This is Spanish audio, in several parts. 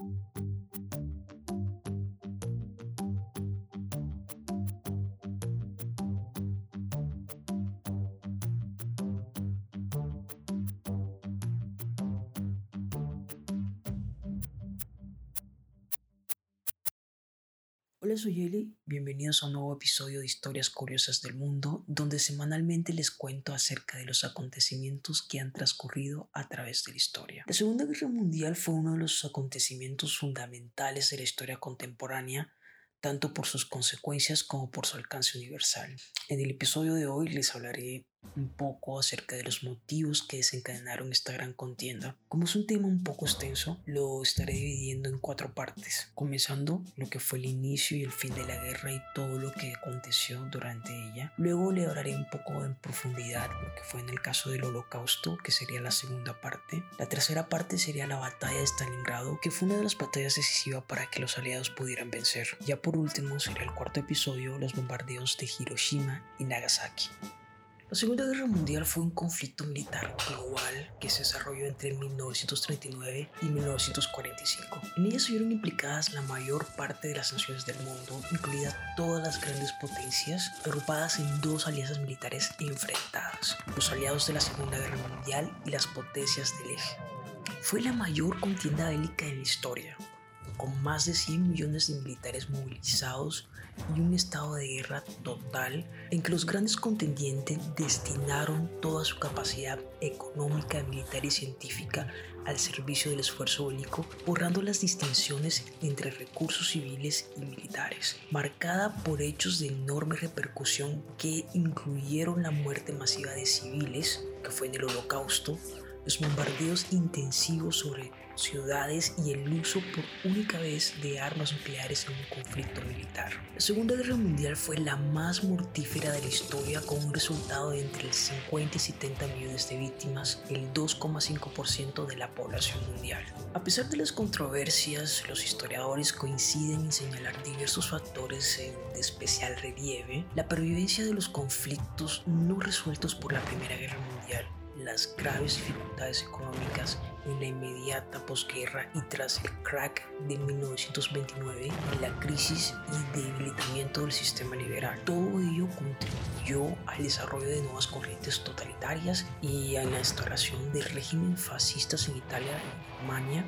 you. Hola, soy Eli. Bienvenidos a un nuevo episodio de Historias Curiosas del Mundo, donde semanalmente les cuento acerca de los acontecimientos que han transcurrido a través de la historia. La Segunda Guerra Mundial fue uno de los acontecimientos fundamentales de la historia contemporánea, tanto por sus consecuencias como por su alcance universal. En el episodio de hoy les hablaré un poco acerca de los motivos que desencadenaron esta gran contienda. Como es un tema un poco extenso, lo estaré dividiendo en cuatro partes, comenzando lo que fue el inicio y el fin de la guerra y todo lo que aconteció durante ella. Luego le hablaré un poco en profundidad lo que fue en el caso del holocausto, que sería la segunda parte. La tercera parte sería la batalla de Stalingrado, que fue una de las batallas decisivas para que los aliados pudieran vencer. Ya por último sería el cuarto episodio, los bombardeos de Hiroshima y Nagasaki. La Segunda Guerra Mundial fue un conflicto militar global que se desarrolló entre 1939 y 1945. En ella se vieron implicadas la mayor parte de las naciones del mundo, incluidas todas las grandes potencias, agrupadas en dos alianzas militares enfrentadas, los aliados de la Segunda Guerra Mundial y las potencias del eje. Fue la mayor contienda bélica en la historia, con más de 100 millones de militares movilizados y un estado de guerra total en que los grandes contendientes destinaron toda su capacidad económica, militar y científica al servicio del esfuerzo bélico, borrando las distinciones entre recursos civiles y militares, marcada por hechos de enorme repercusión que incluyeron la muerte masiva de civiles, que fue en el holocausto, los bombardeos intensivos sobre ciudades y el uso por única vez de armas nucleares en un conflicto militar. La Segunda Guerra Mundial fue la más mortífera de la historia con un resultado de entre el 50 y 70 millones de víctimas, el 2,5% de la población mundial. A pesar de las controversias, los historiadores coinciden en señalar diversos factores de especial relieve, la pervivencia de los conflictos no resueltos por la Primera Guerra Mundial, las graves dificultades económicas en la inmediata posguerra y tras el crack de 1929 y la crisis y debilitamiento del sistema liberal. Todo ello contribuyó al desarrollo de nuevas corrientes totalitarias y a la instauración del régimen fascistas en Italia y Alemania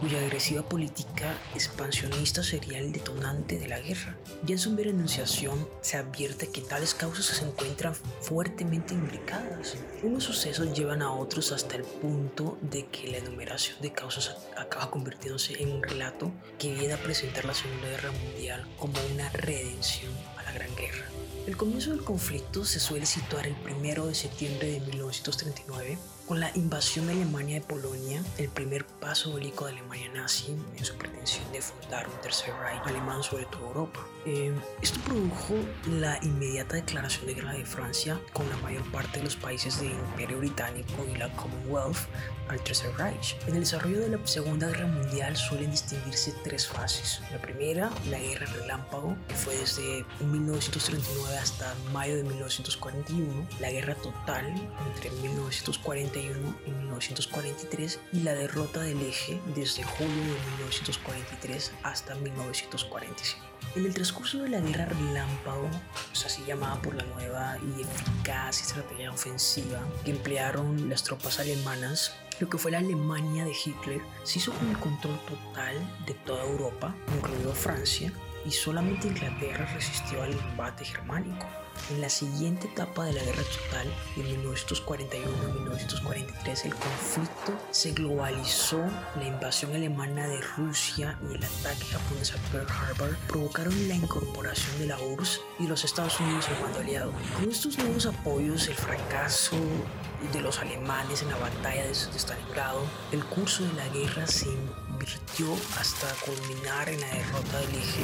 cuya agresiva política expansionista sería el detonante de la guerra. Ya en su mera enunciación se advierte que tales causas se encuentran fuertemente implicadas. Unos sucesos llevan a otros hasta el punto de que la enumeración de causas acaba convirtiéndose en un relato que viene a presentar la Segunda Guerra Mundial como una redención a la Gran Guerra. El comienzo del conflicto se suele situar el 1 de septiembre de 1939 con la invasión de Alemania de Polonia, el primer paso bélico de Alemania nazi en su pretensión de fundar un tercer Reich alemán sobre toda Europa. Eh, esto produjo la inmediata declaración de guerra de Francia con la mayor parte de los países del Imperio Británico y la Commonwealth al Tercer Reich. En el desarrollo de la Segunda Guerra Mundial suelen distinguirse tres fases. La primera, la Guerra Relámpago, que fue desde 1939 hasta mayo de 1941, la Guerra Total entre 1940 y 1943 y la derrota del eje desde julio de 1943 hasta 1945. En el transcurso de la guerra relámpago, así llamada por la nueva y eficaz estrategia ofensiva que emplearon las tropas alemanas, lo que fue la Alemania de Hitler se hizo con el control total de toda Europa, incluido Francia, y solamente Inglaterra resistió al combate germánico. En la siguiente etapa de la guerra total, en 1941-1943, el conflicto se globalizó. La invasión alemana de Rusia y el ataque japonés a Pearl Harbor provocaron la incorporación de la URSS y los Estados Unidos al mando aliado. Con estos nuevos apoyos, el fracaso de los alemanes en la batalla de Stalingrado, el curso de la guerra se invirtió hasta culminar en la derrota del eje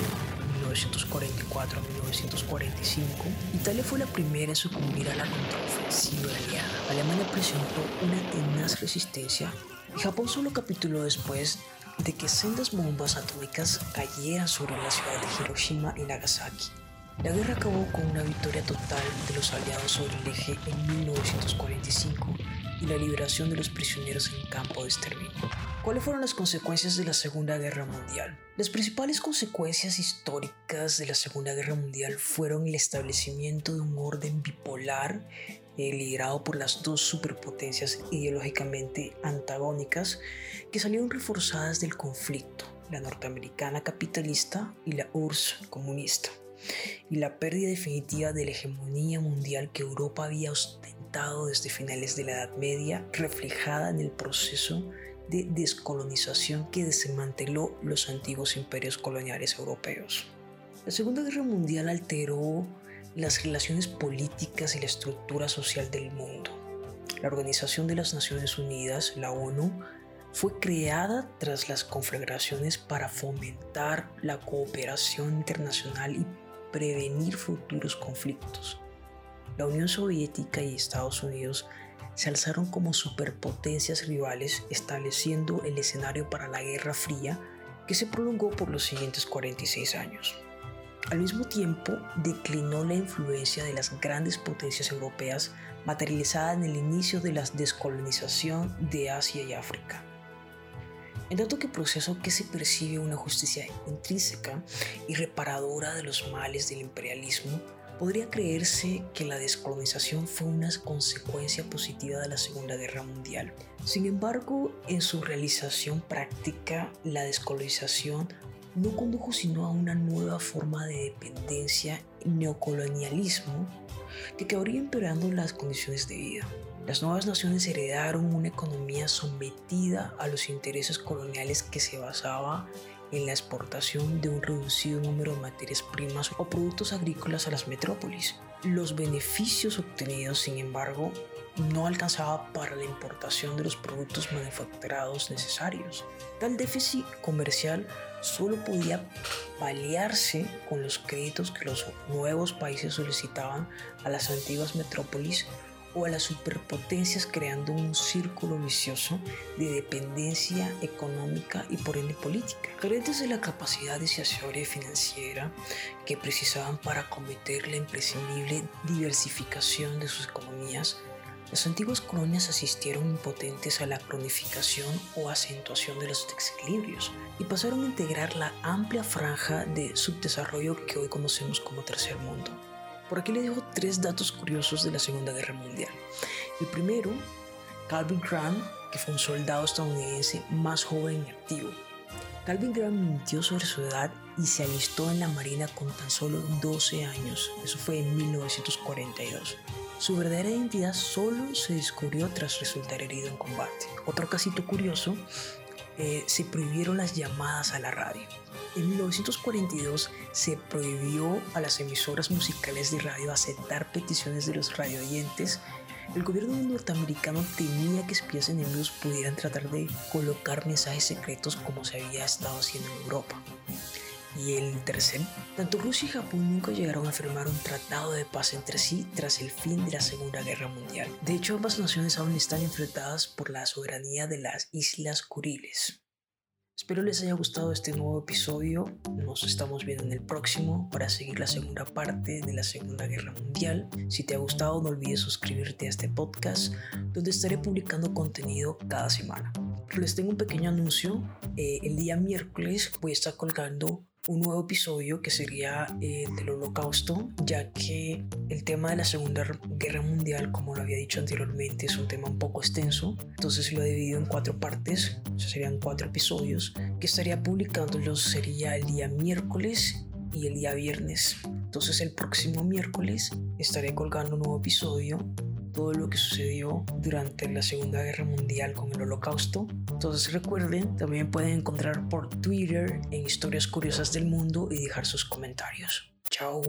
1944 a 1945, Italia fue la primera en sucumbir a la contraofensiva aliada. Alemania presentó una tenaz resistencia y Japón solo capituló después de que sendas bombas atómicas cayeran sobre la ciudad de Hiroshima y Nagasaki. La guerra acabó con una victoria total de los aliados sobre el eje en 1945 y la liberación de los prisioneros en campo de exterminio. ¿Cuáles fueron las consecuencias de la Segunda Guerra Mundial? Las principales consecuencias históricas de la Segunda Guerra Mundial fueron el establecimiento de un orden bipolar eh, liderado por las dos superpotencias ideológicamente antagónicas que salieron reforzadas del conflicto, la norteamericana capitalista y la URSS comunista, y la pérdida definitiva de la hegemonía mundial que Europa había ostentado desde finales de la Edad Media, reflejada en el proceso de descolonización que desmanteló los antiguos imperios coloniales europeos. La Segunda Guerra Mundial alteró las relaciones políticas y la estructura social del mundo. La Organización de las Naciones Unidas, la ONU, fue creada tras las conflagraciones para fomentar la cooperación internacional y prevenir futuros conflictos. La Unión Soviética y Estados Unidos se alzaron como superpotencias rivales, estableciendo el escenario para la Guerra Fría que se prolongó por los siguientes 46 años. Al mismo tiempo, declinó la influencia de las grandes potencias europeas materializada en el inicio de la descolonización de Asia y África. En tanto que proceso que se percibe una justicia intrínseca y reparadora de los males del imperialismo, Podría creerse que la descolonización fue una consecuencia positiva de la Segunda Guerra Mundial. Sin embargo, en su realización práctica, la descolonización no condujo sino a una nueva forma de dependencia y neocolonialismo que quedaría empeorando las condiciones de vida. Las nuevas naciones heredaron una economía sometida a los intereses coloniales que se basaba en la exportación de un reducido número de materias primas o productos agrícolas a las metrópolis. Los beneficios obtenidos, sin embargo, no alcanzaba para la importación de los productos manufacturados necesarios. Tal déficit comercial solo podía paliarse con los créditos que los nuevos países solicitaban a las antiguas metrópolis o a las superpotencias creando un círculo vicioso de dependencia económica y por ende política. Carentes de la capacidad decisoria financiera que precisaban para acometer la imprescindible diversificación de sus economías, las antiguas colonias asistieron impotentes a la cronificación o acentuación de los desequilibrios y pasaron a integrar la amplia franja de subdesarrollo que hoy conocemos como tercer mundo. Por aquí les dejo tres datos curiosos de la Segunda Guerra Mundial. El primero, Calvin Grant, que fue un soldado estadounidense más joven y activo. Calvin Grant mintió sobre su edad y se alistó en la Marina con tan solo 12 años. Eso fue en 1942. Su verdadera identidad solo se descubrió tras resultar herido en combate. Otro casito curioso, eh, se prohibieron las llamadas a la radio. En 1942 se prohibió a las emisoras musicales de radio aceptar peticiones de los radioyentes. El gobierno norteamericano temía que espías enemigos pudieran tratar de colocar mensajes secretos como se había estado haciendo en Europa. Y el tercero, tanto Rusia y Japón nunca llegaron a firmar un tratado de paz entre sí tras el fin de la Segunda Guerra Mundial. De hecho, ambas naciones aún están enfrentadas por la soberanía de las Islas Kuriles. Espero les haya gustado este nuevo episodio. Nos estamos viendo en el próximo para seguir la segunda parte de la Segunda Guerra Mundial. Si te ha gustado, no olvides suscribirte a este podcast donde estaré publicando contenido cada semana. Pero les tengo un pequeño anuncio. Eh, el día miércoles voy a estar colgando un nuevo episodio que sería el del holocausto, ya que el tema de la Segunda Guerra Mundial, como lo había dicho anteriormente, es un tema un poco extenso. Entonces lo he dividido en cuatro partes, o serían cuatro episodios, que estaría publicándolos sería el día miércoles y el día viernes. Entonces el próximo miércoles estaré colgando un nuevo episodio todo lo que sucedió durante la Segunda Guerra Mundial con el Holocausto. Entonces recuerden, también pueden encontrar por Twitter en Historias Curiosas del Mundo y dejar sus comentarios. Chao.